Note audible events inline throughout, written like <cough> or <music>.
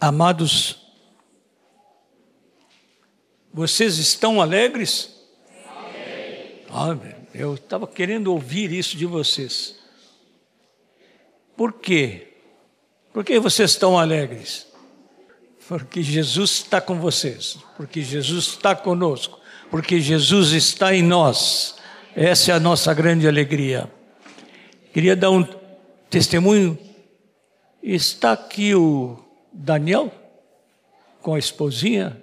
Amados, vocês estão alegres? Amém. eu estava querendo ouvir isso de vocês. Por quê? Por que vocês estão alegres? Porque Jesus está com vocês, porque Jesus está conosco, porque Jesus está em nós. Essa é a nossa grande alegria. Queria dar um testemunho. Está aqui o Daniel com a esposinha.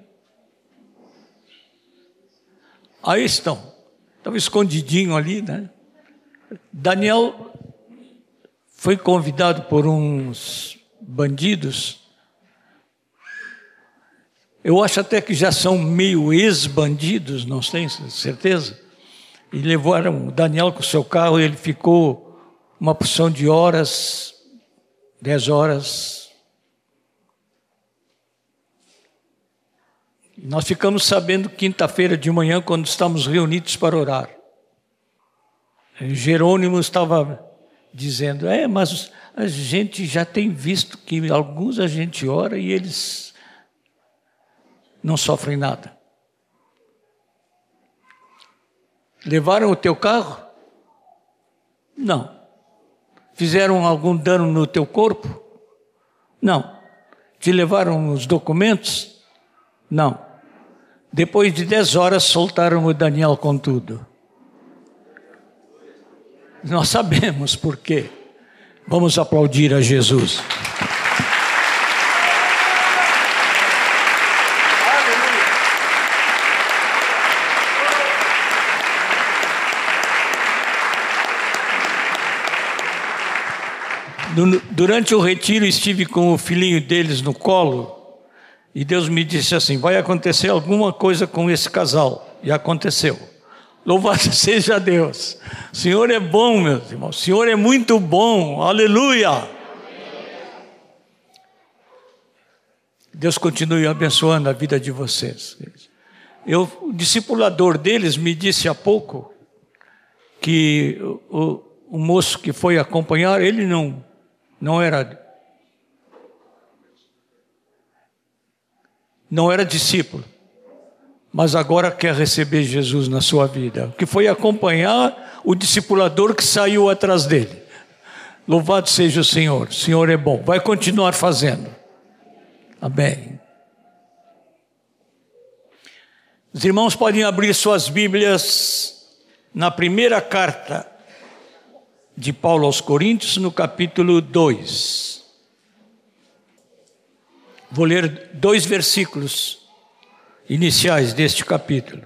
Aí estão. Estava escondidinho ali, né? Daniel foi convidado por uns bandidos. Eu acho até que já são meio ex-bandidos, não tenho certeza. E levaram Daniel com o seu carro, ele ficou uma porção de horas, dez horas. Nós ficamos sabendo quinta-feira de manhã, quando estamos reunidos para orar. Jerônimo estava dizendo: É, mas a gente já tem visto que alguns a gente ora e eles não sofrem nada. Levaram o teu carro? Não. Fizeram algum dano no teu corpo? Não. Te levaram os documentos? Não. Depois de dez horas, soltaram o Daniel com tudo. Nós sabemos por quê. Vamos aplaudir a Jesus. Durante o retiro estive com o filhinho deles no colo e Deus me disse assim: vai acontecer alguma coisa com esse casal. E aconteceu. Louvado <laughs> seja Deus. O Senhor é bom, meus irmãos. O Senhor é muito bom. Aleluia. Deus continue abençoando a vida de vocês. Eu, o discipulador deles me disse há pouco que o, o moço que foi acompanhar, ele não não era não era discípulo, mas agora quer receber Jesus na sua vida, que foi acompanhar o discipulador que saiu atrás dele. Louvado seja o Senhor, o Senhor é bom, vai continuar fazendo. Amém. Os irmãos podem abrir suas Bíblias na primeira carta de Paulo aos Coríntios, no capítulo 2. Vou ler dois versículos iniciais deste capítulo.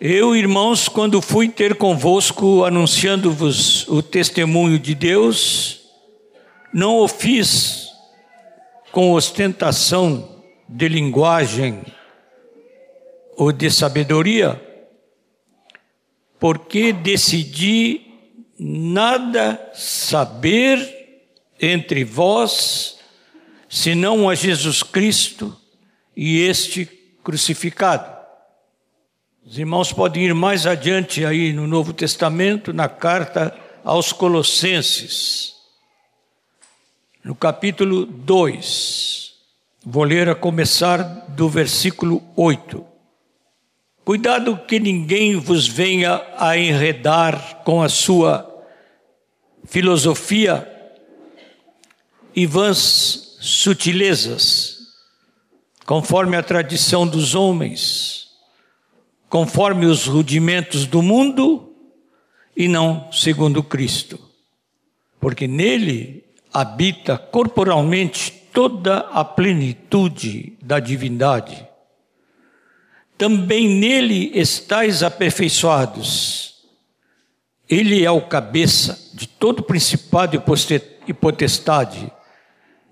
Eu, irmãos, quando fui ter convosco anunciando-vos o testemunho de Deus, não o fiz com ostentação de linguagem ou de sabedoria, porque decidi nada saber entre vós, senão a Jesus Cristo e este crucificado. Os irmãos podem ir mais adiante aí no Novo Testamento, na carta aos Colossenses, no capítulo 2. Vou ler a começar do versículo 8. Cuidado que ninguém vos venha a enredar com a sua filosofia e vãs sutilezas, conforme a tradição dos homens, conforme os rudimentos do mundo e não segundo Cristo. Porque nele habita corporalmente toda a plenitude da divindade também nele estáis aperfeiçoados. Ele é o cabeça de todo principado e potestade.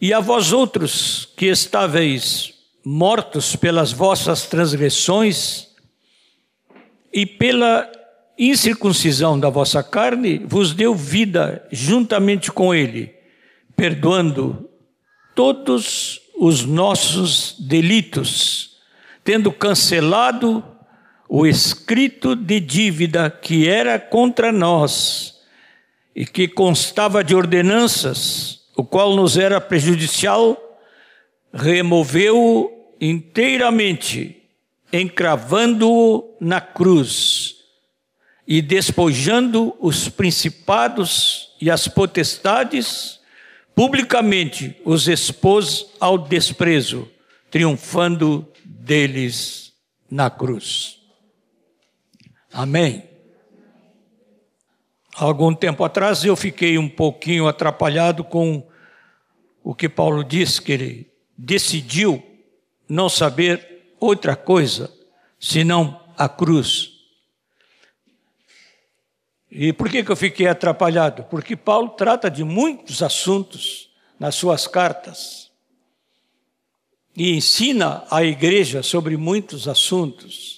E a vós outros que estáveis mortos pelas vossas transgressões e pela incircuncisão da vossa carne, vos deu vida juntamente com ele, perdoando todos os nossos delitos, tendo cancelado o escrito de dívida que era contra nós e que constava de ordenanças, o qual nos era prejudicial, removeu-o inteiramente, encravando-o na cruz e despojando os principados e as potestades, publicamente os expôs ao desprezo, triunfando deles na cruz. Amém. Algum tempo atrás eu fiquei um pouquinho atrapalhado com o que Paulo diz que ele decidiu não saber outra coisa senão a cruz. E por que, que eu fiquei atrapalhado? Porque Paulo trata de muitos assuntos nas suas cartas e ensina a igreja sobre muitos assuntos.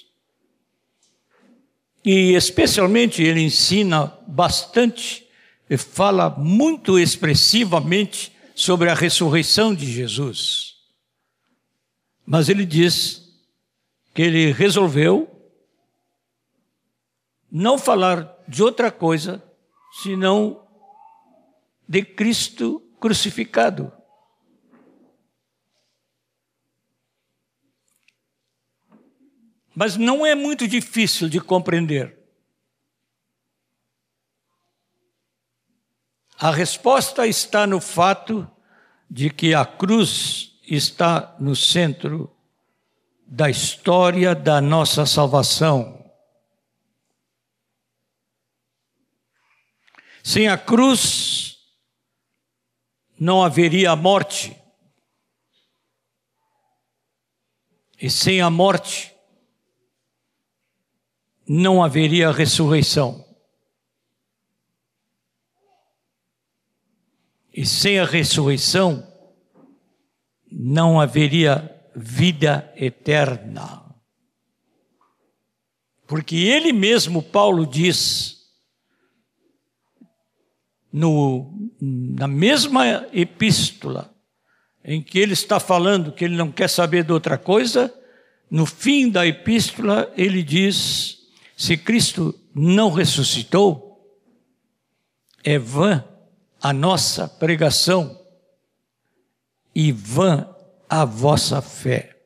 E especialmente ele ensina bastante e fala muito expressivamente sobre a ressurreição de Jesus. Mas ele diz que ele resolveu não falar de outra coisa senão de Cristo crucificado. Mas não é muito difícil de compreender. A resposta está no fato de que a cruz está no centro da história da nossa salvação. Sem a cruz, não haveria morte. E sem a morte, não haveria ressurreição. E sem a ressurreição, não haveria vida eterna. Porque ele mesmo, Paulo, diz, no, na mesma epístola, em que ele está falando que ele não quer saber de outra coisa, no fim da epístola ele diz: se Cristo não ressuscitou, é vã a nossa pregação e vã a vossa fé.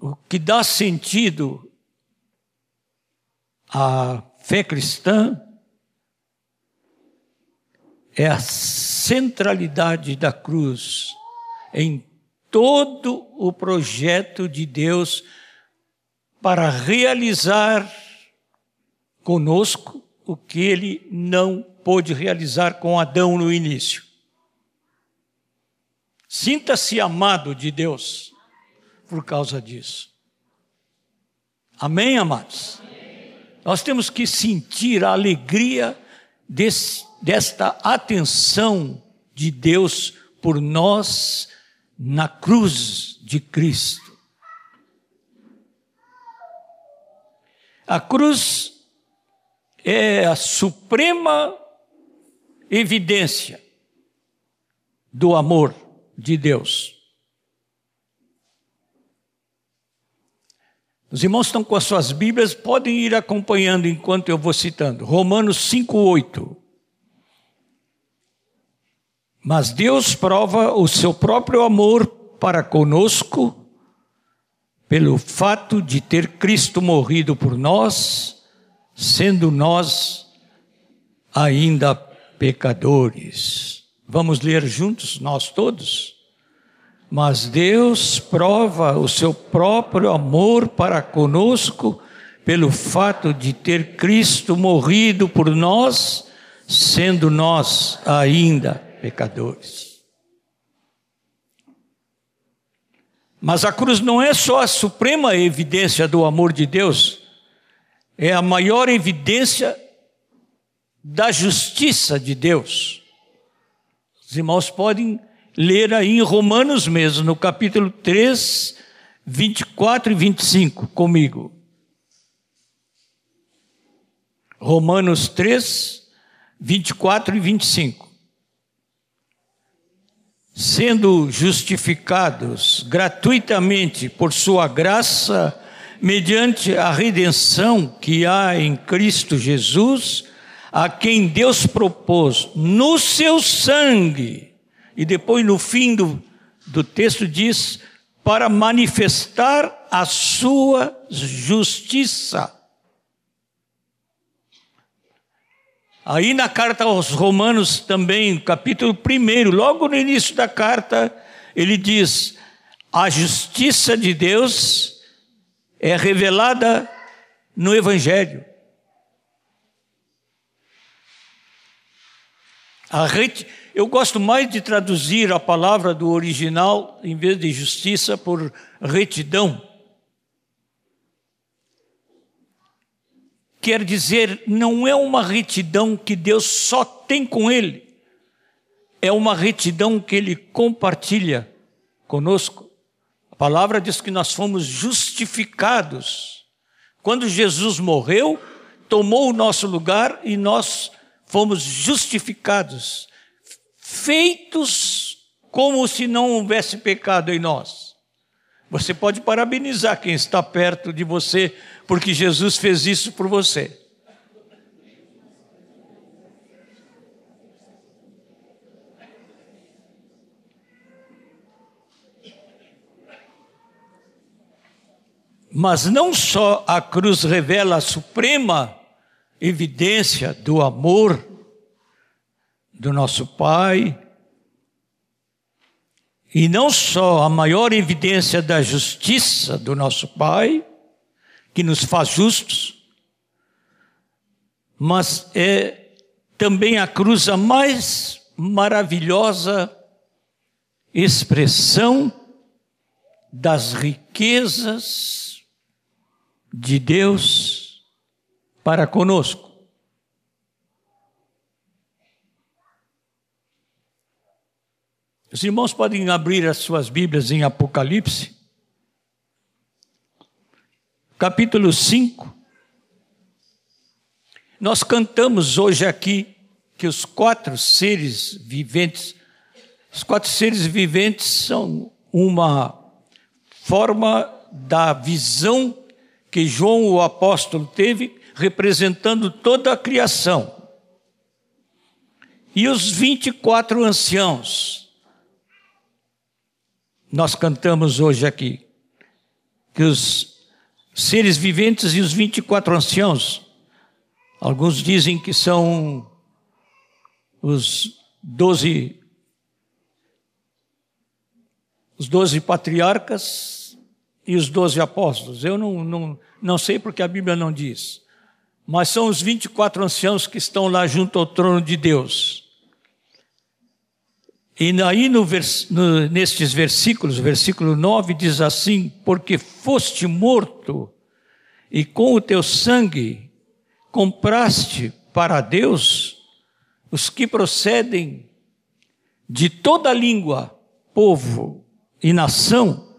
O que dá sentido à fé cristã é a centralidade da cruz em todo o projeto de Deus para realizar conosco o que ele não pôde realizar com Adão no início. Sinta-se amado de Deus por causa disso. Amém, amados? Amém. Nós temos que sentir a alegria desse, desta atenção de Deus por nós na cruz de Cristo. A cruz é a suprema evidência do amor de Deus. Os irmãos estão com as suas Bíblias, podem ir acompanhando enquanto eu vou citando. Romanos 5,8. Mas Deus prova o seu próprio amor para conosco, pelo fato de ter Cristo morrido por nós, sendo nós ainda pecadores. Vamos ler juntos, nós todos? Mas Deus prova o seu próprio amor para conosco pelo fato de ter Cristo morrido por nós, sendo nós ainda pecadores. Mas a cruz não é só a suprema evidência do amor de Deus, é a maior evidência da justiça de Deus. Os irmãos podem ler aí em Romanos mesmo, no capítulo 3, 24 e 25, comigo. Romanos 3, 24 e 25. Sendo justificados gratuitamente por Sua graça, mediante a redenção que há em Cristo Jesus, a quem Deus propôs no seu sangue, e depois no fim do, do texto diz, para manifestar a sua justiça. Aí na carta aos Romanos também, capítulo 1, logo no início da carta, ele diz: a justiça de Deus é revelada no Evangelho. Reti... Eu gosto mais de traduzir a palavra do original, em vez de justiça, por retidão. Quer dizer, não é uma retidão que Deus só tem com Ele, é uma retidão que Ele compartilha conosco. A palavra diz que nós fomos justificados. Quando Jesus morreu, tomou o nosso lugar e nós fomos justificados, feitos como se não houvesse pecado em nós. Você pode parabenizar quem está perto de você, porque Jesus fez isso por você. Mas não só a cruz revela a suprema evidência do amor do nosso Pai, e não só a maior evidência da justiça do nosso Pai, que nos faz justos, mas é também a cruz a mais maravilhosa expressão das riquezas de Deus para conosco. Os irmãos podem abrir as suas Bíblias em Apocalipse, capítulo 5. Nós cantamos hoje aqui que os quatro seres viventes, os quatro seres viventes são uma forma da visão que João o apóstolo teve, representando toda a criação. E os 24 anciãos, nós cantamos hoje aqui, que os seres viventes e os 24 anciãos, alguns dizem que são os doze os doze patriarcas, e os doze apóstolos. Eu não, não, não sei porque a Bíblia não diz. Mas são os 24 anciãos que estão lá junto ao trono de Deus. E aí no, no, nestes versículos, versículo 9 diz assim: Porque foste morto, e com o teu sangue compraste para Deus os que procedem de toda língua, povo e nação,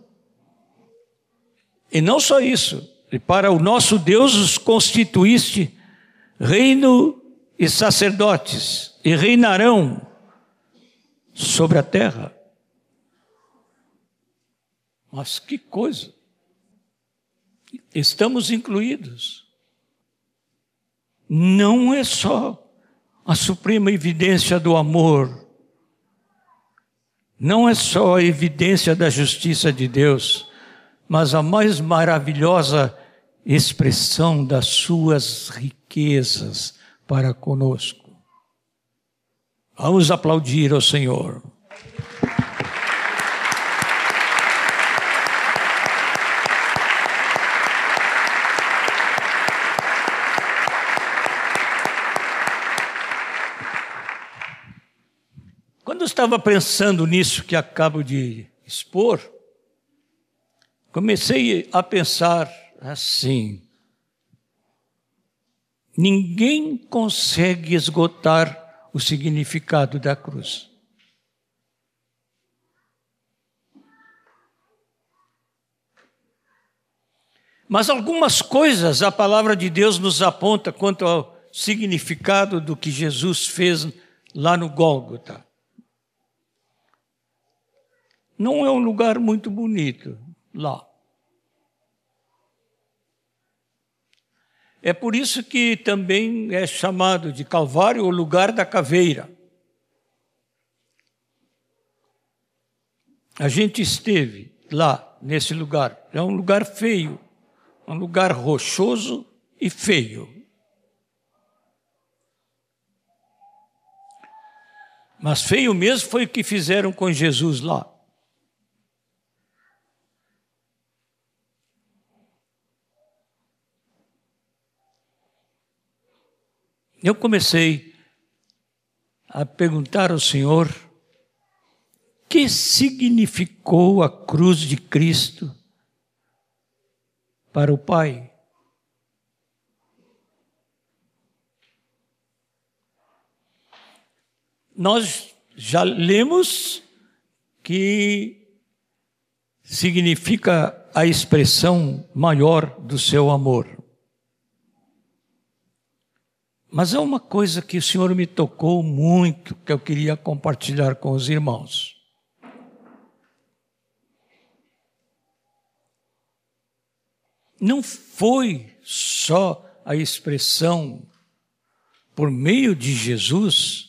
e não só isso, e para o nosso Deus os constituíste reino e sacerdotes, e reinarão sobre a terra. Mas que coisa! Estamos incluídos. Não é só a suprema evidência do amor, não é só a evidência da justiça de Deus, mas a mais maravilhosa expressão das suas riquezas para conosco. Vamos aplaudir ao Senhor. Quando eu estava pensando nisso que acabo de expor, comecei a pensar assim: ninguém consegue esgotar o significado da cruz. Mas algumas coisas a palavra de Deus nos aponta quanto ao significado do que Jesus fez lá no Gólgota. Não é um lugar muito bonito lá. É por isso que também é chamado de Calvário o lugar da caveira. A gente esteve lá, nesse lugar. É um lugar feio, um lugar rochoso e feio. Mas feio mesmo foi o que fizeram com Jesus lá. Eu comecei a perguntar ao Senhor que significou a cruz de Cristo para o Pai. Nós já lemos que significa a expressão maior do seu amor. Mas é uma coisa que o Senhor me tocou muito, que eu queria compartilhar com os irmãos. Não foi só a expressão por meio de Jesus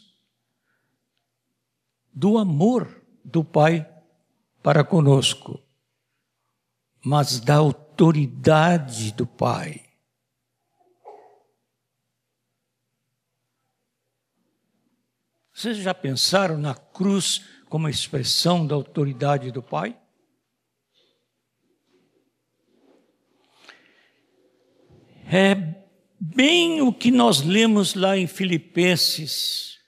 do amor do Pai para conosco, mas da autoridade do Pai. Vocês já pensaram na cruz como expressão da autoridade do Pai? É bem o que nós lemos lá em Filipenses,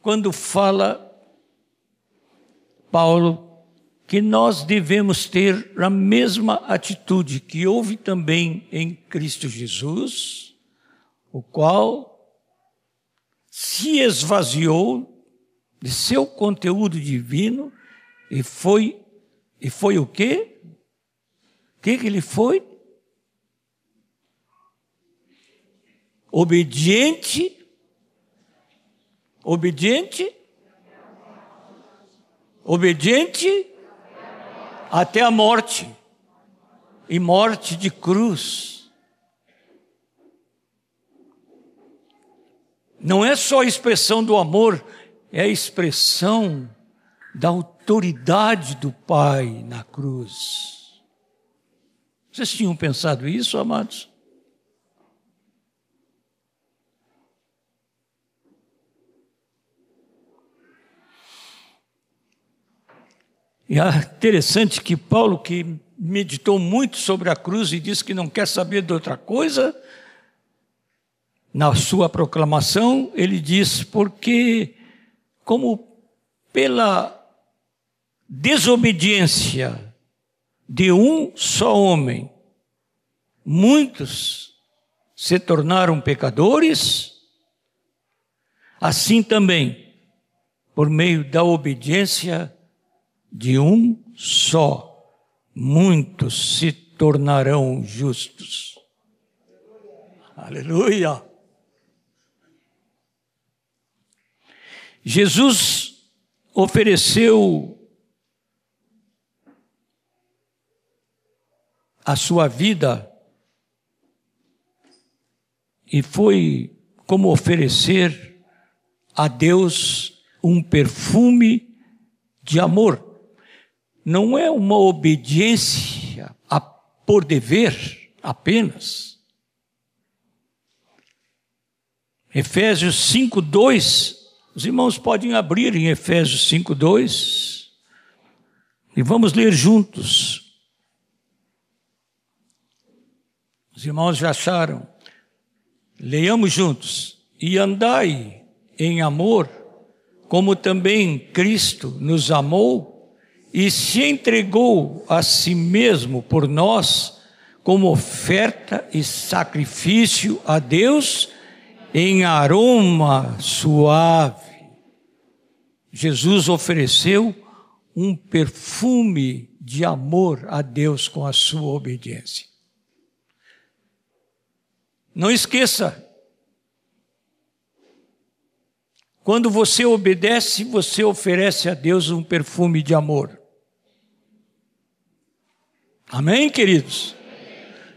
quando fala Paulo que nós devemos ter a mesma atitude que houve também em Cristo Jesus, o qual se esvaziou de seu conteúdo divino e foi e foi o quê? O que, que ele foi? Obediente, obediente, obediente até a morte e morte de cruz. Não é só a expressão do amor, é a expressão da autoridade do Pai na cruz. Vocês tinham pensado isso, amados? E é interessante que Paulo, que meditou muito sobre a cruz e disse que não quer saber de outra coisa, na sua proclamação, ele diz: porque, como pela desobediência de um só homem, muitos se tornaram pecadores, assim também, por meio da obediência de um só, muitos se tornarão justos. Aleluia! Jesus ofereceu a sua vida e foi como oferecer a Deus um perfume de amor. Não é uma obediência a, por dever apenas. Efésios 5, 2 os irmãos podem abrir em Efésios 5, 2 e vamos ler juntos. Os irmãos já acharam? Leiamos juntos. E andai em amor, como também Cristo nos amou e se entregou a si mesmo por nós, como oferta e sacrifício a Deus em aroma suave. Jesus ofereceu um perfume de amor a Deus com a sua obediência. Não esqueça. Quando você obedece, você oferece a Deus um perfume de amor. Amém, queridos?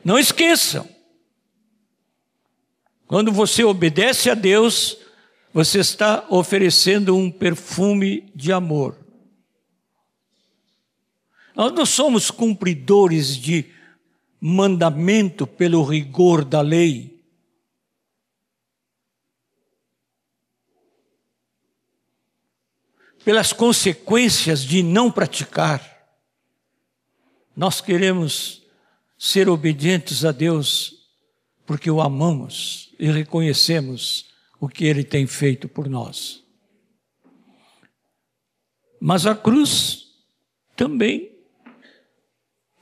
Não esqueçam. Quando você obedece a Deus, você está oferecendo um perfume de amor. Nós não somos cumpridores de mandamento pelo rigor da lei. Pelas consequências de não praticar. Nós queremos ser obedientes a Deus porque o amamos e reconhecemos o que ele tem feito por nós. Mas a cruz também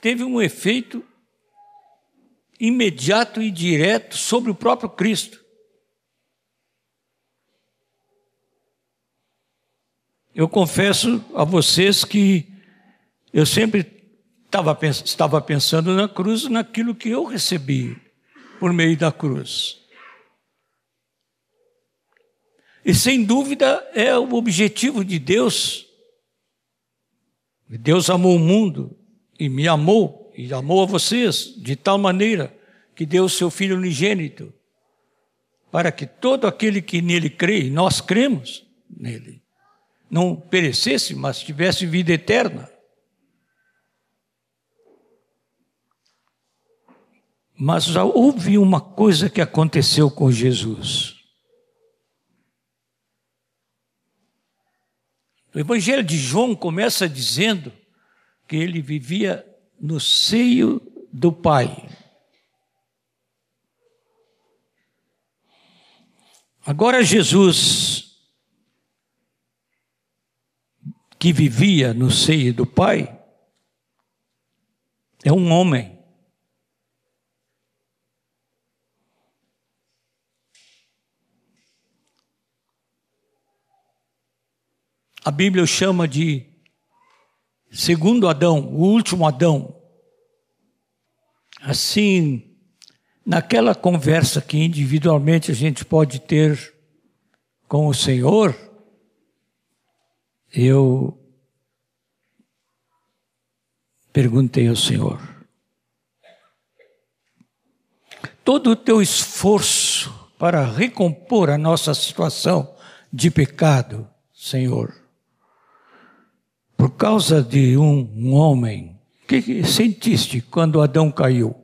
teve um efeito imediato e direto sobre o próprio Cristo. Eu confesso a vocês que eu sempre estava, pensando na cruz, naquilo que eu recebi por meio da cruz. E sem dúvida é o objetivo de Deus. Deus amou o mundo e me amou e amou a vocês de tal maneira que deu seu Filho unigênito para que todo aquele que nele crê, e nós cremos nele, não perecesse, mas tivesse vida eterna. Mas houve uma coisa que aconteceu com Jesus. O Evangelho de João começa dizendo que ele vivia no seio do Pai. Agora, Jesus, que vivia no seio do Pai, é um homem. A Bíblia chama de segundo Adão, o último Adão. Assim, naquela conversa que individualmente a gente pode ter com o Senhor, eu perguntei ao Senhor: todo o teu esforço para recompor a nossa situação de pecado, Senhor, por causa de um, homem. O que sentiste quando Adão caiu?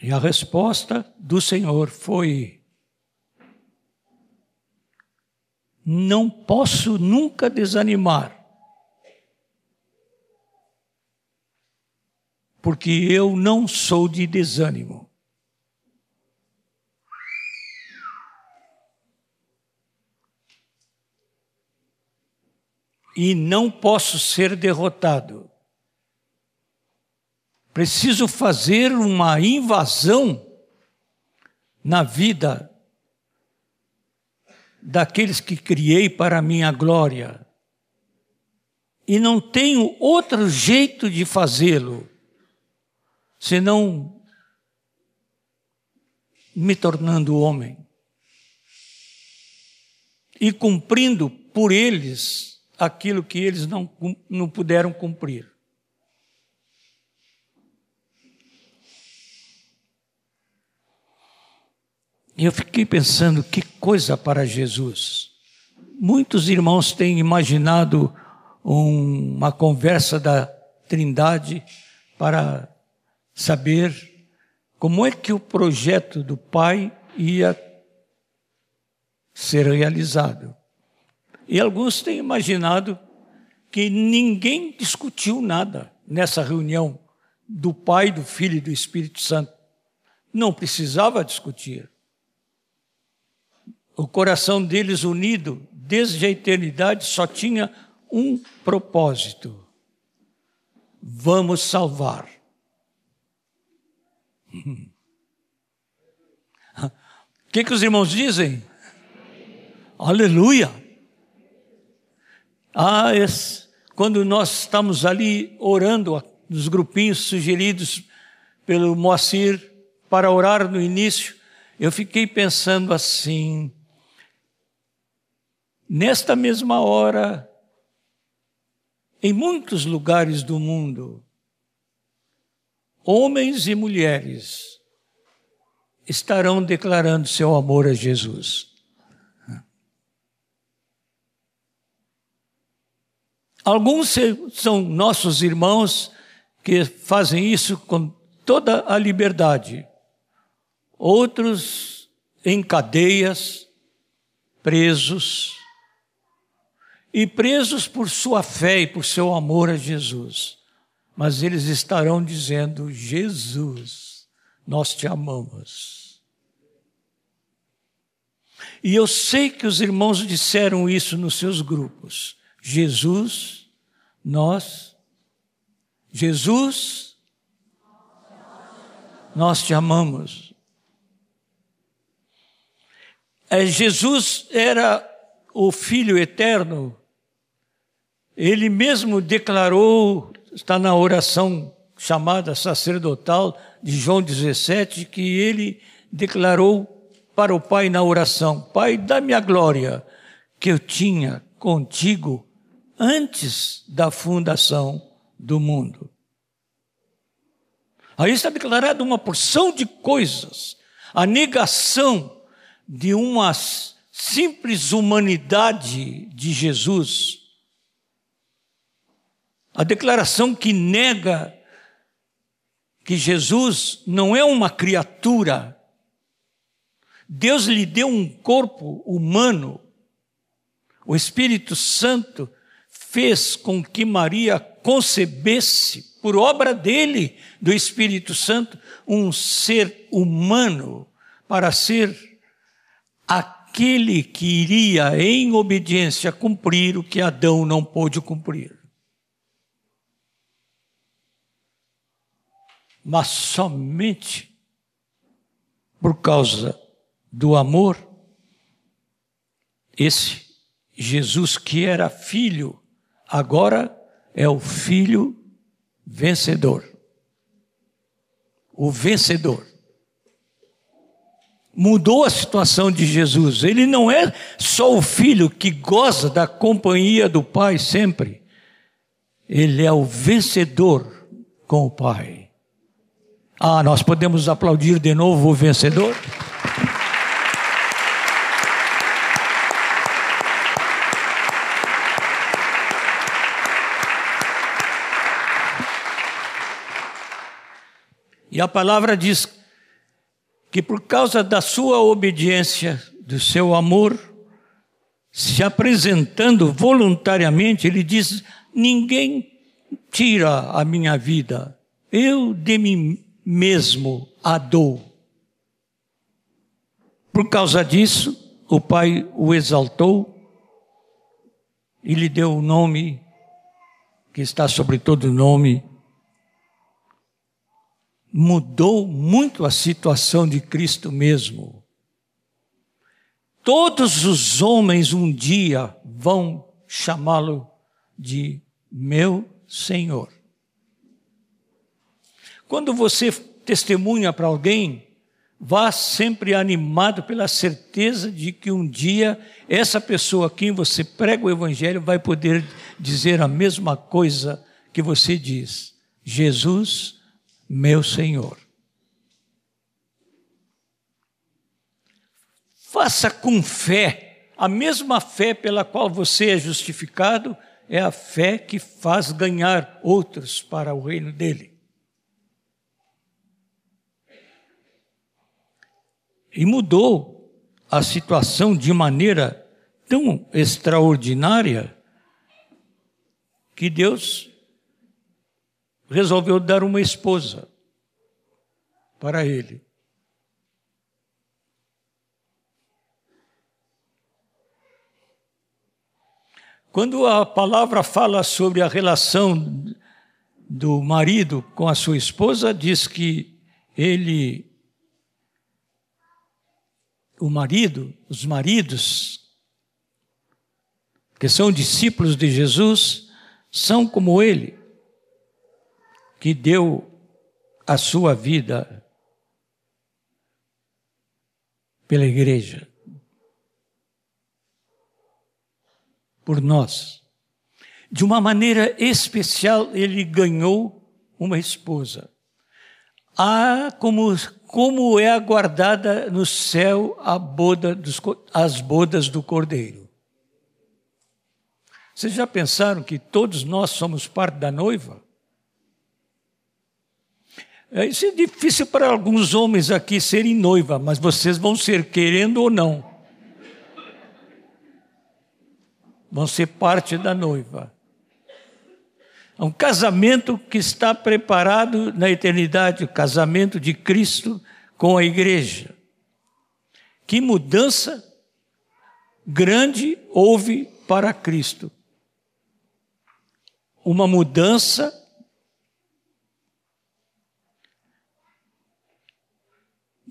E a resposta do Senhor foi: Não posso nunca desanimar, porque eu não sou de desânimo. E não posso ser derrotado. Preciso fazer uma invasão na vida daqueles que criei para minha glória. E não tenho outro jeito de fazê-lo, senão me tornando homem e cumprindo por eles aquilo que eles não, não puderam cumprir. E eu fiquei pensando, que coisa para Jesus. Muitos irmãos têm imaginado um, uma conversa da Trindade para saber como é que o projeto do Pai ia ser realizado. E alguns têm imaginado que ninguém discutiu nada nessa reunião do Pai, do Filho e do Espírito Santo. Não precisava discutir. O coração deles unido desde a eternidade só tinha um propósito: vamos salvar. <laughs> O que, que os irmãos dizem? Aleluia! Ah, esse, quando nós estamos ali orando nos grupinhos sugeridos pelo Moacir para orar no início, eu fiquei pensando assim: nesta mesma hora, em muitos lugares do mundo, homens e mulheres estarão declarando seu amor a Jesus. Alguns são nossos irmãos que fazem isso com toda a liberdade. Outros em cadeias, presos, e presos por sua fé e por seu amor a Jesus. Mas eles estarão dizendo: Jesus, nós te amamos. E eu sei que os irmãos disseram isso nos seus grupos. Jesus, nós Jesus, nós te amamos. É, Jesus era o Filho eterno, ele mesmo declarou, está na oração chamada sacerdotal de João 17, que ele declarou para o Pai na oração: Pai, dá-me a glória que eu tinha contigo antes da fundação do mundo. Aí está declarada uma porção de coisas, a negação de uma simples humanidade de Jesus, a declaração que nega que Jesus não é uma criatura, Deus lhe deu um corpo humano, o Espírito Santo fez com que Maria concebesse, por obra dele, do Espírito Santo, um ser humano para ser aquele que iria, em obediência, cumprir o que Adão não pôde cumprir. Mas somente por causa do amor, esse Jesus que era filho, agora é o filho vencedor. O vencedor. Mudou a situação de Jesus. Ele não é só o filho que goza da companhia do Pai sempre. Ele é o vencedor com o Pai. Ah, nós podemos aplaudir de novo o vencedor? E a palavra diz que por causa da sua obediência, do seu amor, se apresentando voluntariamente, ele diz: Ninguém tira a minha vida, eu de mim mesmo a dou. Por causa disso, o Pai o exaltou e lhe deu o nome que está sobre todo nome mudou muito a situação de Cristo mesmo. Todos os homens um dia vão chamá-lo de meu Senhor. Quando você testemunha para alguém, vá sempre animado pela certeza de que um dia essa pessoa a quem você prega o Evangelho vai poder dizer a mesma coisa que você diz. Jesus meu Senhor. Faça com fé, a mesma fé pela qual você é justificado, é a fé que faz ganhar outros para o reino dele. E mudou a situação de maneira tão extraordinária que Deus resolveu dar uma esposa para ele. Quando a palavra fala sobre a relação do marido com a sua esposa, diz que ele, o marido, os maridos, que são discípulos de Jesus, são como ele que deu a sua vida pela igreja. Por nós. De uma maneira especial, ele ganhou uma esposa. Ah, como, como é aguardada no céu a boda dos, as bodas do Cordeiro. Vocês já pensaram que todos nós somos parte da noiva? É, isso é difícil para alguns homens aqui serem noiva, mas vocês vão ser querendo ou não. Vão ser parte da noiva. É um casamento que está preparado na eternidade, o casamento de Cristo com a igreja. Que mudança grande houve para Cristo. Uma mudança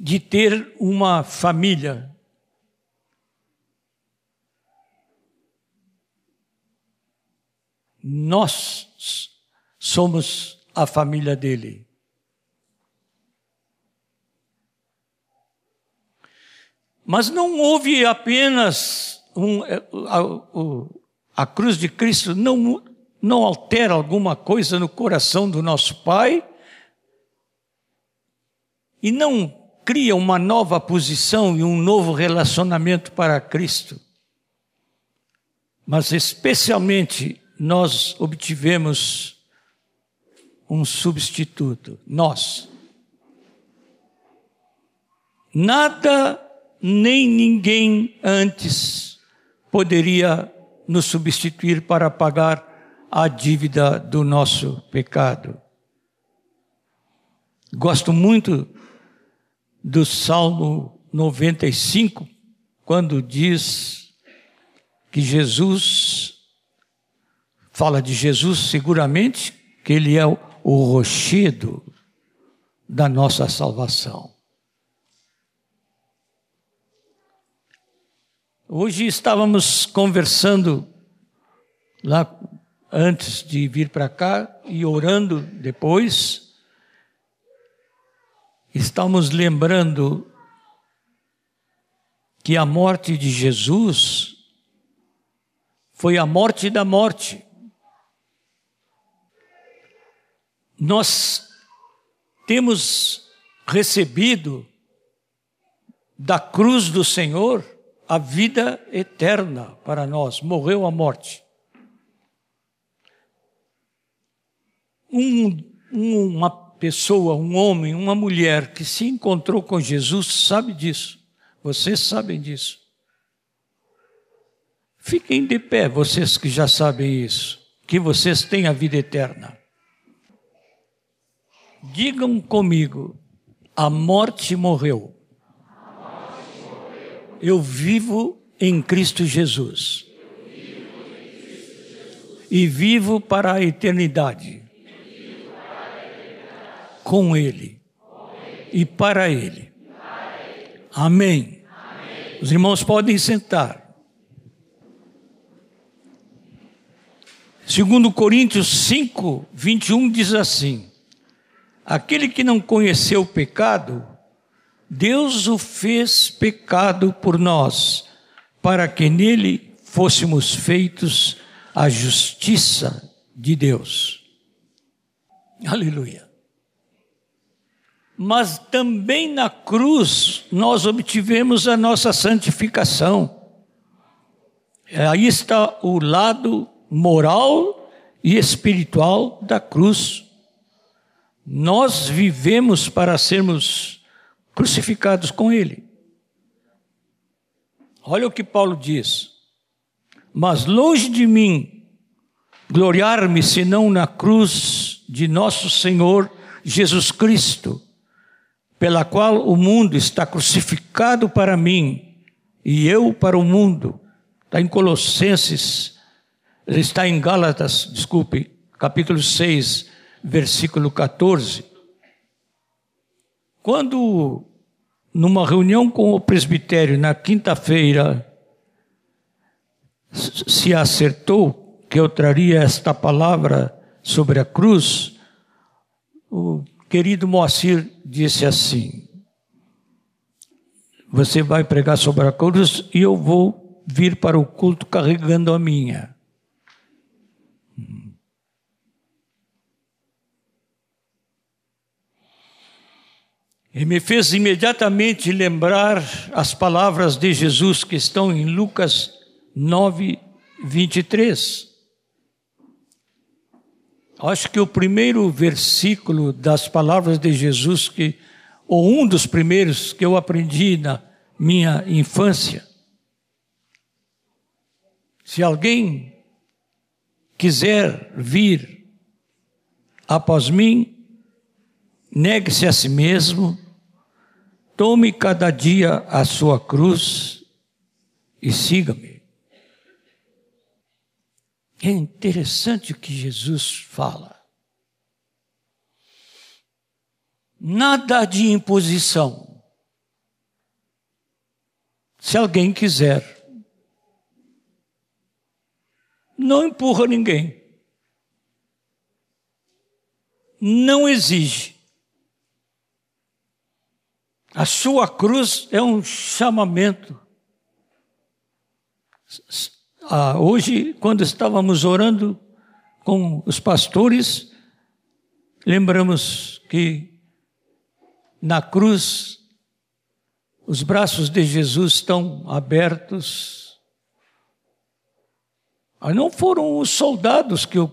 de ter uma família. Nós somos a família dele. Mas não houve apenas um, a, a, a, cruz de Cristo não, não altera alguma coisa no coração do nosso Pai e não cria uma nova posição e um novo relacionamento para Cristo. Mas especialmente nós obtivemos um substituto, nós. Nada nem ninguém antes poderia nos substituir para pagar a dívida do nosso pecado. Gosto muito do Salmo 95, quando diz que Jesus, fala de Jesus seguramente, que ele é o rochedo da nossa salvação. Hoje estávamos conversando lá antes de vir para cá e orando depois. Estamos lembrando que a morte de Jesus foi a morte da morte. nós temos recebido da cruz do Senhor a vida eterna para nós, morreu a morte. Um, uma pessoa, um homem, uma mulher que se encontrou com Jesus sabe disso, vocês sabem disso. Fiquem de pé, vocês que já sabem isso, que vocês têm a vida eterna. Digam comigo: a morte morreu. Eu vivo em Cristo Jesus. E vivo para a eternidade. Com Ele. E para Ele. Amém. Os irmãos podem sentar. Segundo Coríntios 5, 21 diz assim: Aquele que não conheceu o pecado, Deus o fez pecado por nós, para que nele fôssemos feitos a justiça de Deus. Aleluia. Mas também na cruz nós obtivemos a nossa santificação. Aí está o lado moral e espiritual da cruz. Nós vivemos para sermos crucificados com Ele. Olha o que Paulo diz. Mas longe de mim gloriar-me senão na cruz de nosso Senhor Jesus Cristo, pela qual o mundo está crucificado para mim e eu para o mundo. Está em Colossenses, está em Gálatas, desculpe, capítulo 6, versículo 14. Quando, numa reunião com o presbitério na quinta-feira, se acertou que eu traria esta palavra sobre a cruz, o querido Moacir disse assim: você vai pregar sobre a cruz e eu vou vir para o culto carregando a minha. E me fez imediatamente lembrar as palavras de Jesus que estão em Lucas 9, 23. Acho que o primeiro versículo das palavras de Jesus, que, ou um dos primeiros que eu aprendi na minha infância. Se alguém quiser vir após mim, negue-se a si mesmo, tome cada dia a sua cruz e siga-me. É interessante o que Jesus fala. Nada de imposição. Se alguém quiser, não empurra ninguém. Não exige. A sua cruz é um chamamento ah, hoje, quando estávamos orando com os pastores, lembramos que na cruz os braços de Jesus estão abertos. Ah, não foram os soldados que o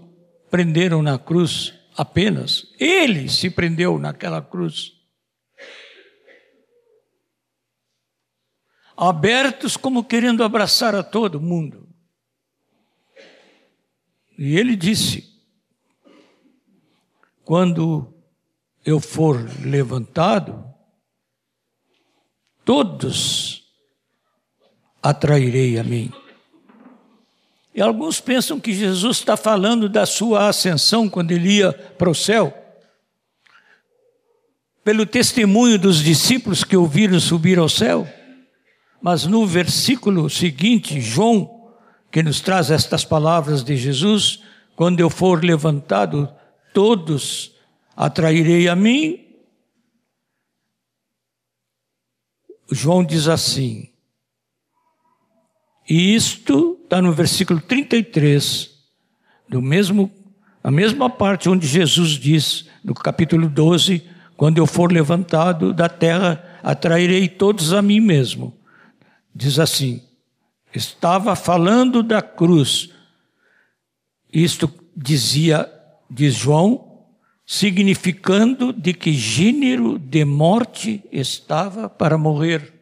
prenderam na cruz apenas, ele se prendeu naquela cruz. Abertos como querendo abraçar a todo mundo. E ele disse: Quando eu for levantado, todos atrairei a mim. E alguns pensam que Jesus está falando da sua ascensão quando ele ia para o céu. Pelo testemunho dos discípulos que ouviram subir ao céu. Mas no versículo seguinte, João que nos traz estas palavras de Jesus: quando eu for levantado, todos atrairei a mim. João diz assim, e isto está no versículo 33, do mesmo, a mesma parte onde Jesus diz, no capítulo 12, quando eu for levantado da terra, atrairei todos a mim mesmo. Diz assim: estava falando da cruz. Isto dizia, diz João, significando de que gênero de morte estava para morrer.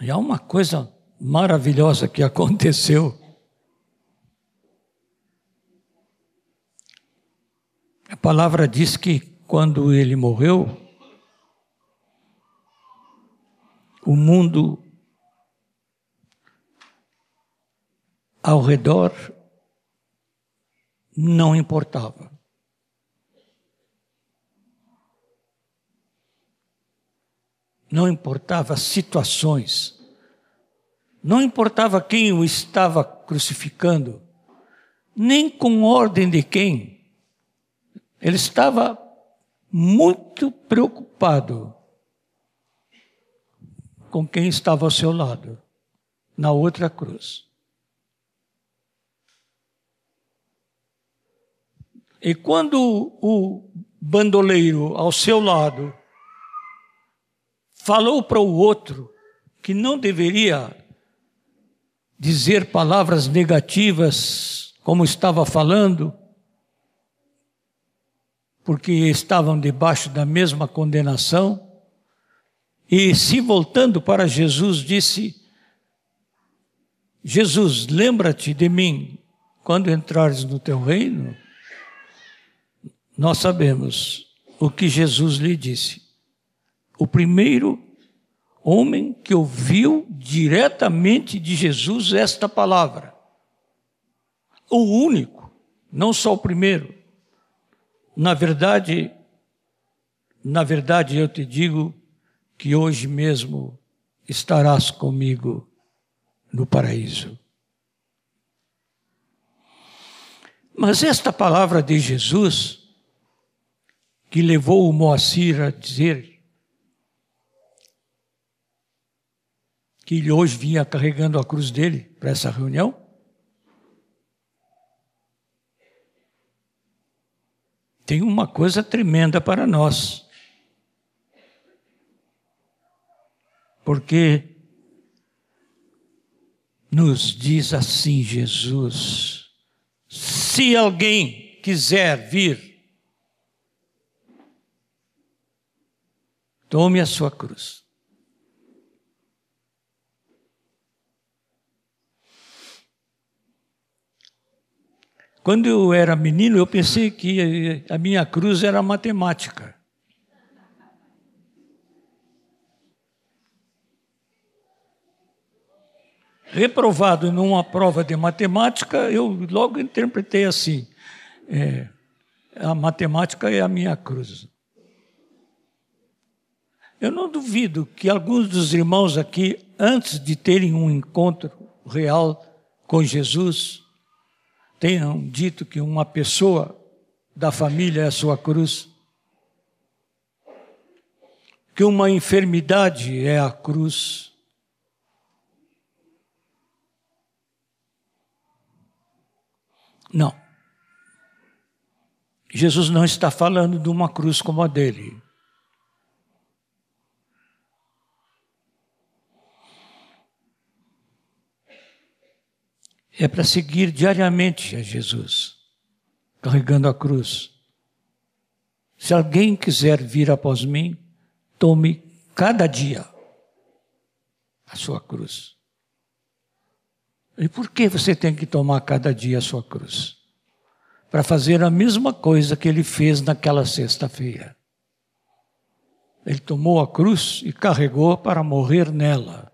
E há uma coisa maravilhosa que <laughs> aconteceu. A palavra diz que quando ele morreu, o mundo ao redor não importava. Não importava situações, não importava quem o estava crucificando, nem com ordem de quem. Ele estava muito preocupado com quem estava ao seu lado, na outra cruz. E quando o bandoleiro ao seu lado falou para o outro que não deveria dizer palavras negativas como estava falando, porque estavam debaixo da mesma condenação, e se voltando para Jesus, disse: Jesus, lembra-te de mim quando entrares no teu reino. Nós sabemos o que Jesus lhe disse. O primeiro homem que ouviu diretamente de Jesus esta palavra. O único, não só o primeiro. Na verdade, na verdade eu te digo que hoje mesmo estarás comigo no paraíso. Mas esta palavra de Jesus, que levou o Moacir a dizer que ele hoje vinha carregando a cruz dele para essa reunião, tem uma coisa tremenda para nós. Porque nos diz assim Jesus: se alguém quiser vir, tome a sua cruz. Quando eu era menino, eu pensei que a minha cruz era matemática. Reprovado numa prova de matemática, eu logo interpretei assim: é, a matemática é a minha cruz. Eu não duvido que alguns dos irmãos aqui, antes de terem um encontro real com Jesus, tenham dito que uma pessoa da família é a sua cruz, que uma enfermidade é a cruz. Não. Jesus não está falando de uma cruz como a dele. é para seguir diariamente a Jesus, carregando a cruz. Se alguém quiser vir após mim, tome cada dia a sua cruz. E por que você tem que tomar cada dia a sua cruz? Para fazer a mesma coisa que ele fez naquela sexta-feira. Ele tomou a cruz e carregou para morrer nela.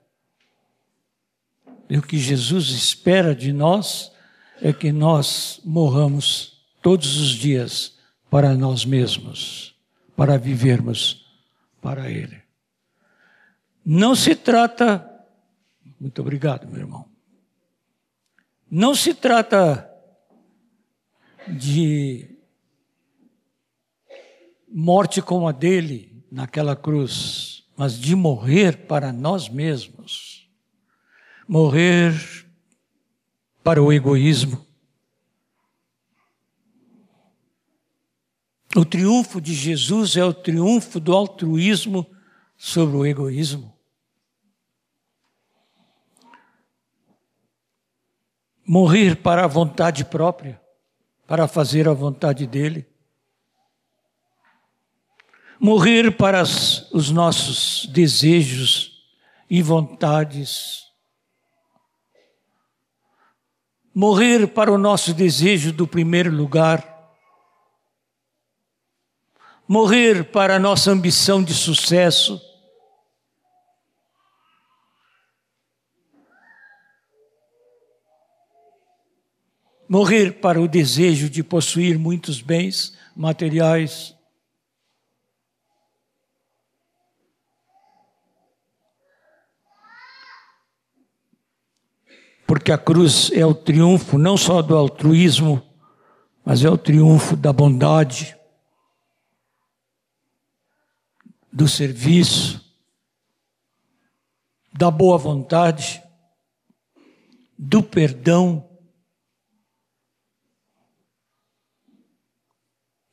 E o que Jesus espera de nós é que nós morramos todos os dias para nós mesmos, para vivermos para Ele. Não se trata, muito obrigado, meu irmão. Não se trata de morte como a dele naquela cruz, mas de morrer para nós mesmos morrer para o egoísmo. O triunfo de Jesus é o triunfo do altruísmo sobre o egoísmo. Morrer para a vontade própria, para fazer a vontade dele. Morrer para os nossos desejos e vontades. Morrer para o nosso desejo do primeiro lugar, morrer para a nossa ambição de sucesso, morrer para o desejo de possuir muitos bens materiais, porque a cruz é o triunfo não só do altruísmo, mas é o triunfo da bondade, do serviço, da boa vontade, do perdão.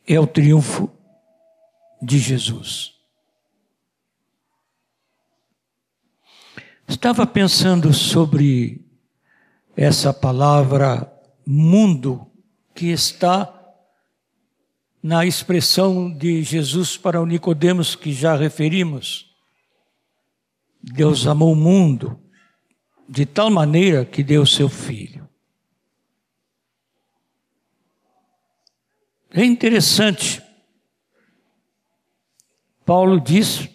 É o triunfo de Jesus. Estava pensando sobre essa palavra mundo que está na expressão de Jesus para o Nicodemos que já referimos. Deus amou o mundo de tal maneira que deu seu filho. É interessante. Paulo diz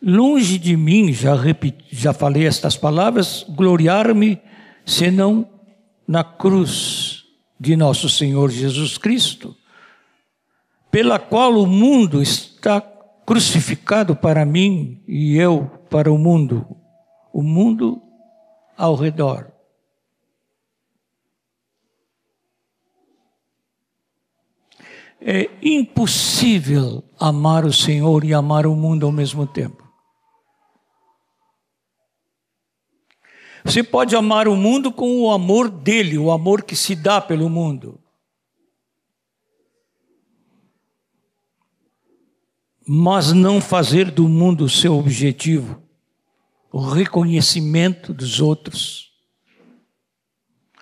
Longe de mim, já, repeti, já falei estas palavras, gloriar-me senão na cruz de nosso Senhor Jesus Cristo, pela qual o mundo está crucificado para mim e eu para o mundo, o mundo ao redor. É impossível amar o Senhor e amar o mundo ao mesmo tempo. Você pode amar o mundo com o amor dele, o amor que se dá pelo mundo. Mas não fazer do mundo o seu objetivo, o reconhecimento dos outros,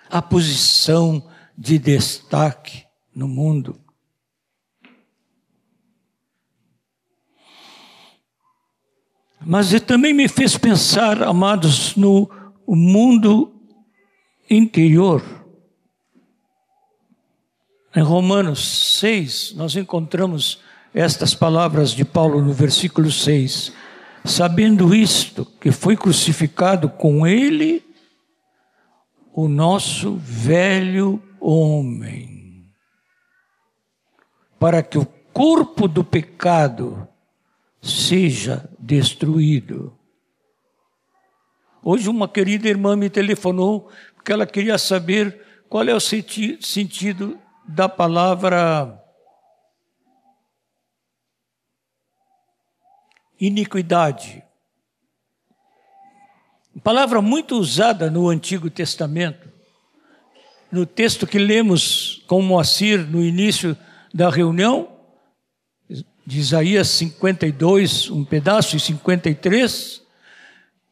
a posição de destaque no mundo. Mas ele também me fez pensar, amados, no mundo interior. Em Romanos 6, nós encontramos estas palavras de Paulo no versículo 6. Sabendo isto, que foi crucificado com ele o nosso velho homem, para que o corpo do pecado seja destruído. Hoje, uma querida irmã me telefonou porque ela queria saber qual é o senti sentido da palavra iniquidade. Palavra muito usada no Antigo Testamento. No texto que lemos com Moacir no início da reunião, de Isaías 52, um pedaço e 53,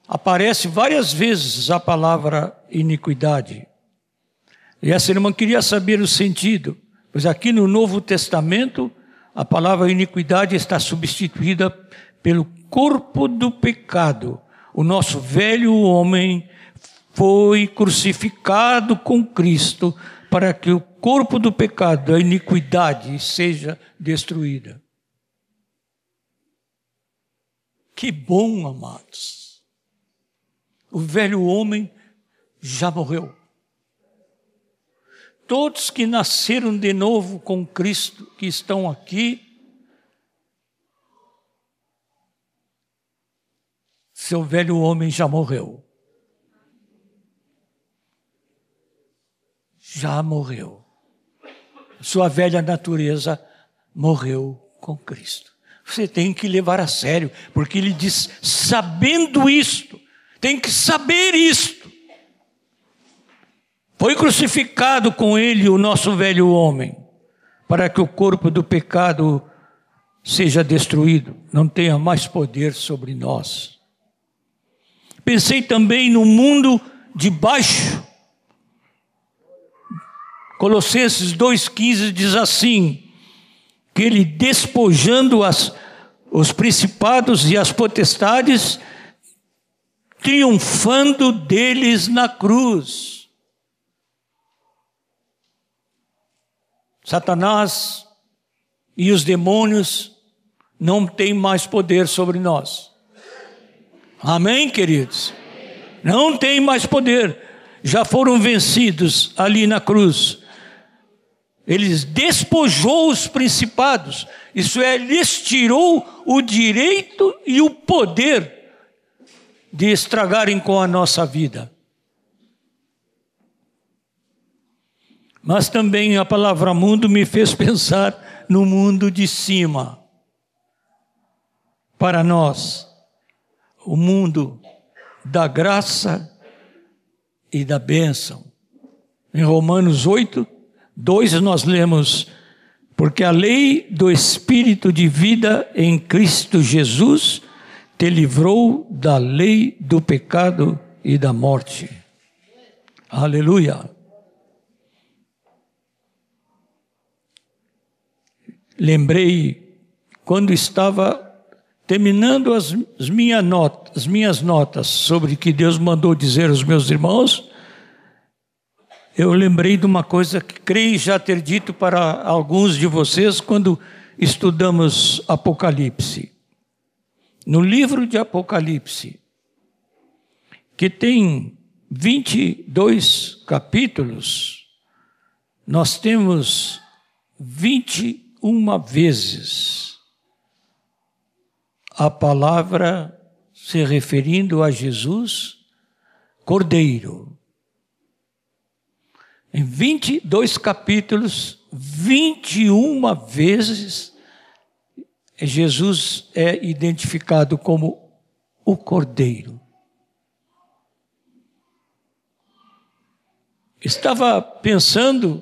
aparece várias vezes a palavra iniquidade. E essa irmã queria saber o sentido, pois aqui no Novo Testamento a palavra iniquidade está substituída pelo corpo do pecado. O nosso velho homem foi crucificado com Cristo para que o corpo do pecado, a iniquidade, seja destruída. Que bom, amados. O velho homem já morreu. Todos que nasceram de novo com Cristo, que estão aqui, seu velho homem já morreu. Já morreu. Sua velha natureza morreu com Cristo. Você tem que levar a sério, porque ele diz: sabendo isto, tem que saber isto. Foi crucificado com ele o nosso velho homem, para que o corpo do pecado seja destruído, não tenha mais poder sobre nós. Pensei também no mundo de baixo. Colossenses 2,15 diz assim: que ele despojando as, os principados e as potestades, triunfando deles na cruz. Satanás e os demônios não têm mais poder sobre nós. Amém, queridos? Não tem mais poder. Já foram vencidos ali na cruz. Eles despojou os principados, isso é, lhes tirou o direito e o poder de estragarem com a nossa vida. Mas também a palavra mundo me fez <laughs> pensar no mundo de cima. Para nós, o mundo da graça e da bênção. Em Romanos 8, 2 nós lemos: Porque a lei do Espírito de vida em Cristo Jesus te livrou da lei do pecado e da morte. Aleluia. Lembrei quando estava terminando as, minha as minhas notas sobre que Deus mandou dizer aos meus irmãos, eu lembrei de uma coisa que creio já ter dito para alguns de vocês quando estudamos Apocalipse. No livro de Apocalipse, que tem 22 capítulos, nós temos 21 vezes a palavra se referindo a Jesus, Cordeiro. Em 22 capítulos, 21 vezes, Jesus é identificado como o Cordeiro. estava pensando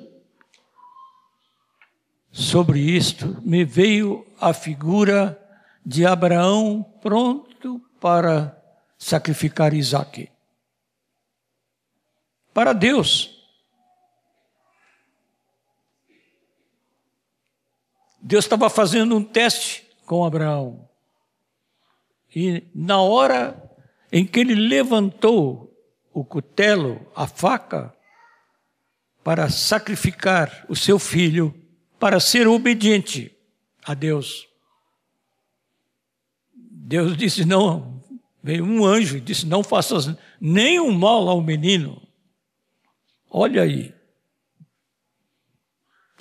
sobre isto, me veio a figura de Abraão pronto para sacrificar Isaac. Para Deus. Deus estava fazendo um teste com Abraão. E na hora em que ele levantou o cutelo, a faca, para sacrificar o seu filho, para ser obediente a Deus. Deus disse: Não, veio um anjo e disse: Não faças nenhum mal ao menino. Olha aí.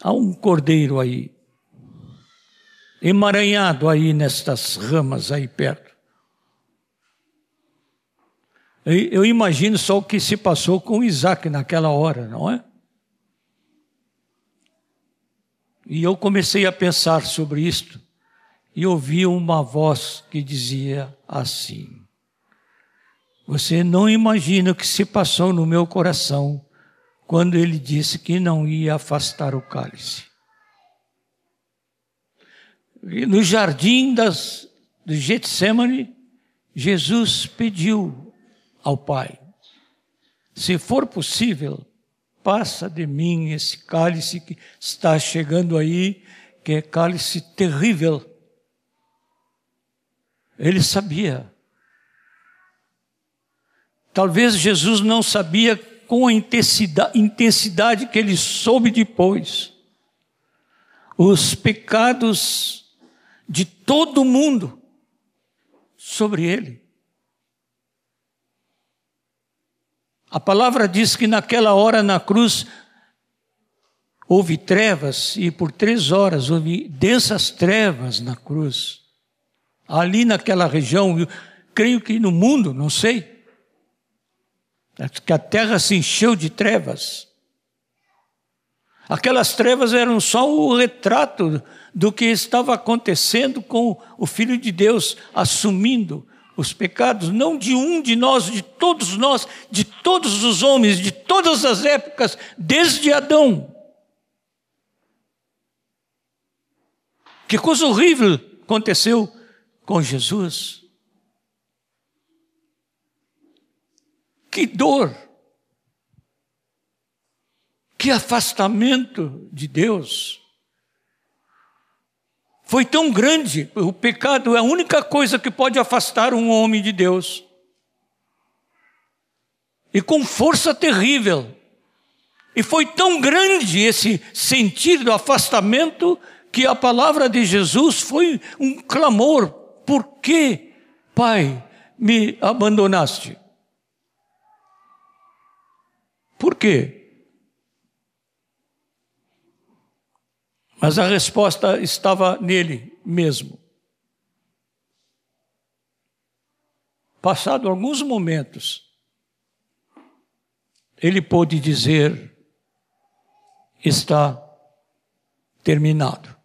Há um cordeiro aí, emaranhado aí nestas ramas aí perto. Eu imagino só o que se passou com Isaac naquela hora, não é? E eu comecei a pensar sobre isto e ouvi uma voz que dizia assim: Você não imagina o que se passou no meu coração quando ele disse que não ia afastar o cálice. No jardim das, do Getsemane, Jesus pediu ao Pai: Se for possível, passa de mim esse cálice que está chegando aí, que é cálice terrível. Ele sabia. Talvez Jesus não sabia com a intensidade que ele soube depois. Os pecados de todo mundo sobre ele. A palavra diz que naquela hora na cruz houve trevas e por três horas houve densas trevas na cruz. Ali naquela região, eu creio que no mundo, não sei, que a terra se encheu de trevas. Aquelas trevas eram só o retrato do que estava acontecendo com o Filho de Deus assumindo os pecados, não de um de nós, de todos nós, de todos os homens, de todas as épocas, desde Adão. Que coisa horrível aconteceu com Jesus. Que dor. Que afastamento de Deus foi tão grande, o pecado é a única coisa que pode afastar um homem de Deus. E com força terrível. E foi tão grande esse sentir do afastamento que a palavra de Jesus foi um clamor: Por que, Pai, me abandonaste? Por quê? Mas a resposta estava nele mesmo. Passado alguns momentos, ele pôde dizer: está terminado.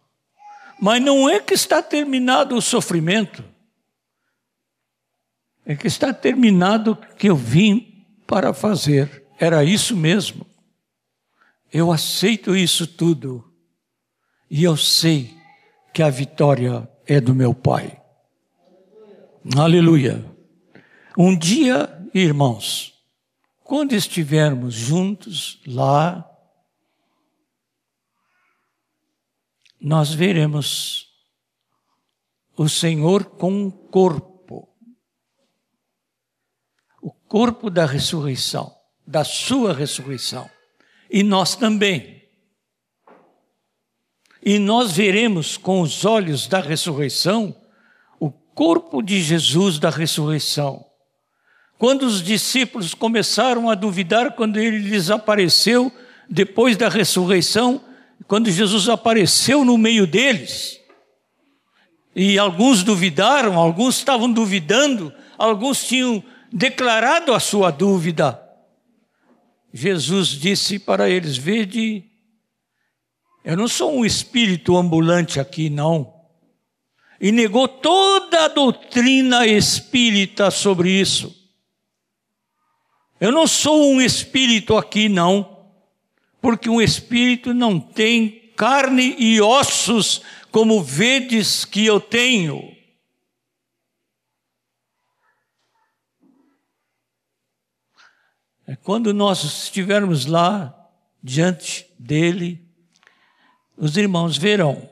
Mas não é que está terminado o sofrimento, é que está terminado o que eu vim para fazer. Era isso mesmo. Eu aceito isso tudo e eu sei que a vitória é do meu Pai. Aleluia. Um dia, irmãos, quando estivermos juntos lá, nós veremos o Senhor com um corpo, o corpo da ressurreição, da sua ressurreição, e nós também e nós veremos com os olhos da ressurreição o corpo de Jesus da ressurreição. Quando os discípulos começaram a duvidar, quando ele lhes apareceu depois da ressurreição, quando Jesus apareceu no meio deles, e alguns duvidaram, alguns estavam duvidando, alguns tinham declarado a sua dúvida. Jesus disse para eles: Vede eu não sou um espírito ambulante aqui, não. E negou toda a doutrina espírita sobre isso. Eu não sou um espírito aqui, não. porque um espírito não tem carne e ossos como vedes que eu tenho. É quando nós estivermos lá diante dele, os irmãos verão.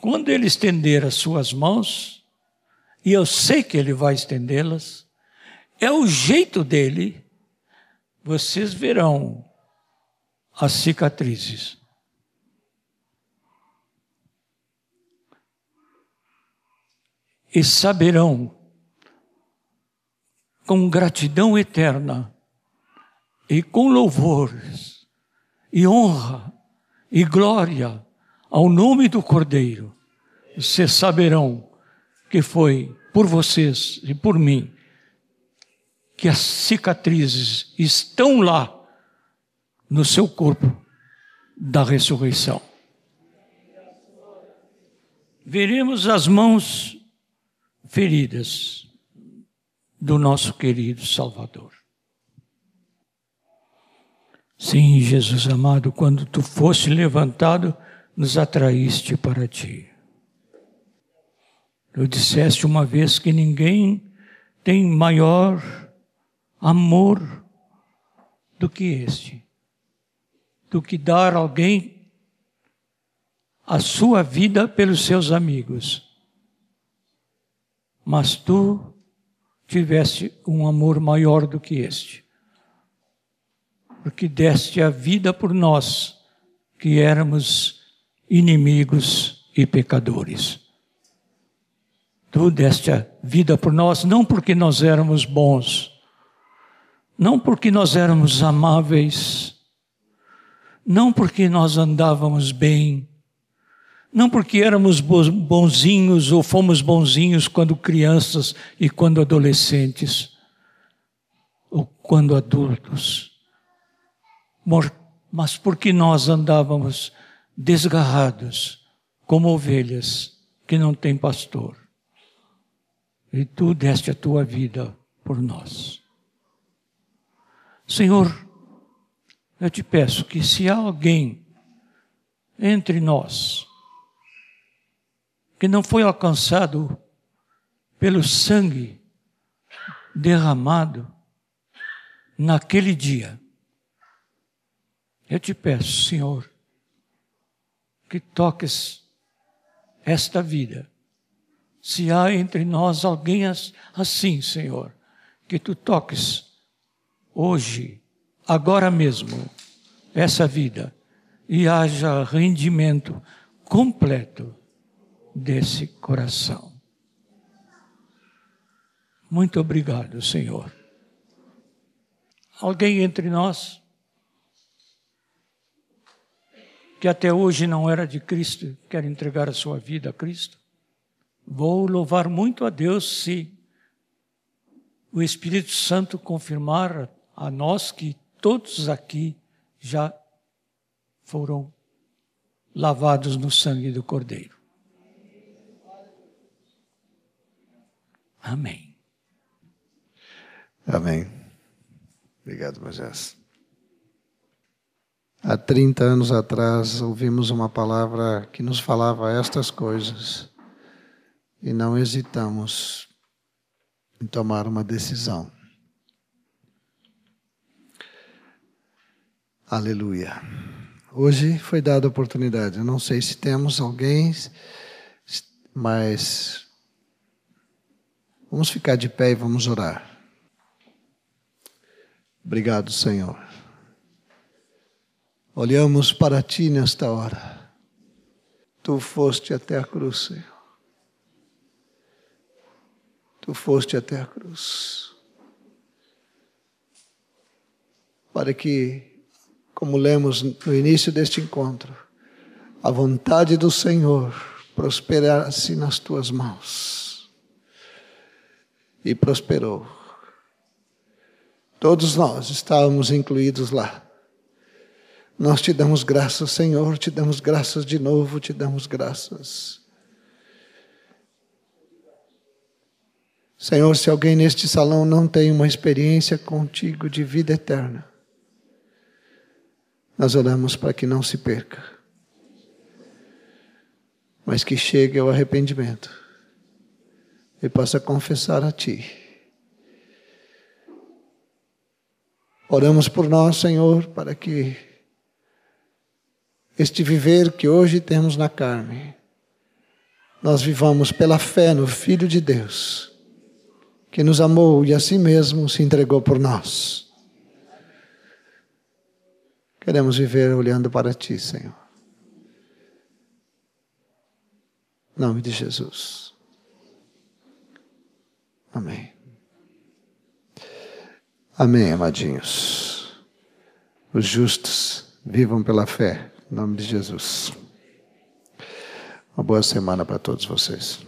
Quando ele estender as suas mãos, e eu sei que ele vai estendê-las, é o jeito dele, vocês verão as cicatrizes. E saberão, com gratidão eterna e com louvores e honra e glória ao nome do Cordeiro, vocês saberão que foi por vocês e por mim que as cicatrizes estão lá no seu corpo da ressurreição. Veremos as mãos feridas do nosso querido Salvador. Sim, Jesus amado, quando tu foste levantado, nos atraíste para ti. Tu disseste uma vez que ninguém tem maior amor do que este do que dar alguém a sua vida pelos seus amigos. Mas tu tiveste um amor maior do que este, porque deste a vida por nós, que éramos inimigos e pecadores. Tu deste a vida por nós, não porque nós éramos bons, não porque nós éramos amáveis, não porque nós andávamos bem, não porque éramos bonzinhos ou fomos bonzinhos quando crianças e quando adolescentes, ou quando adultos, mas porque nós andávamos desgarrados, como ovelhas que não têm pastor. E tu deste a tua vida por nós. Senhor, eu te peço que se há alguém entre nós que não foi alcançado pelo sangue derramado naquele dia, eu te peço, Senhor, que toques esta vida. Se há entre nós alguém assim, Senhor, que tu toques hoje agora mesmo essa vida e haja rendimento completo desse coração. Muito obrigado, Senhor. Alguém entre nós que até hoje não era de Cristo, quer entregar a sua vida a Cristo? Vou louvar muito a Deus se o Espírito Santo confirmar a nós que todos aqui já foram lavados no sangue do Cordeiro. Amém. Amém. Obrigado, Moisés. Há 30 anos atrás ouvimos uma palavra que nos falava estas coisas e não hesitamos em tomar uma decisão. Aleluia. Hoje foi dada a oportunidade. Eu não sei se temos alguém, mas vamos ficar de pé e vamos orar. Obrigado, Senhor. Olhamos para Ti nesta hora. Tu foste até a cruz, Senhor. Tu foste até a cruz. Para que como lemos no início deste encontro, a vontade do Senhor prosperasse nas tuas mãos. E prosperou. Todos nós estávamos incluídos lá. Nós te damos graças, Senhor, te damos graças de novo, te damos graças. Senhor, se alguém neste salão não tem uma experiência contigo de vida eterna, Nós oramos para que não se perca, mas que chegue ao arrependimento e possa confessar a Ti. Oramos por nós, Senhor, para que este viver que hoje temos na carne, nós vivamos pela fé no Filho de Deus, que nos amou e a si mesmo se entregou por nós. Queremos viver olhando para Ti, Senhor. Em nome de Jesus. Amém. Amém, amadinhos. Os justos vivam pela fé. Em nome de Jesus. Uma boa semana para todos vocês.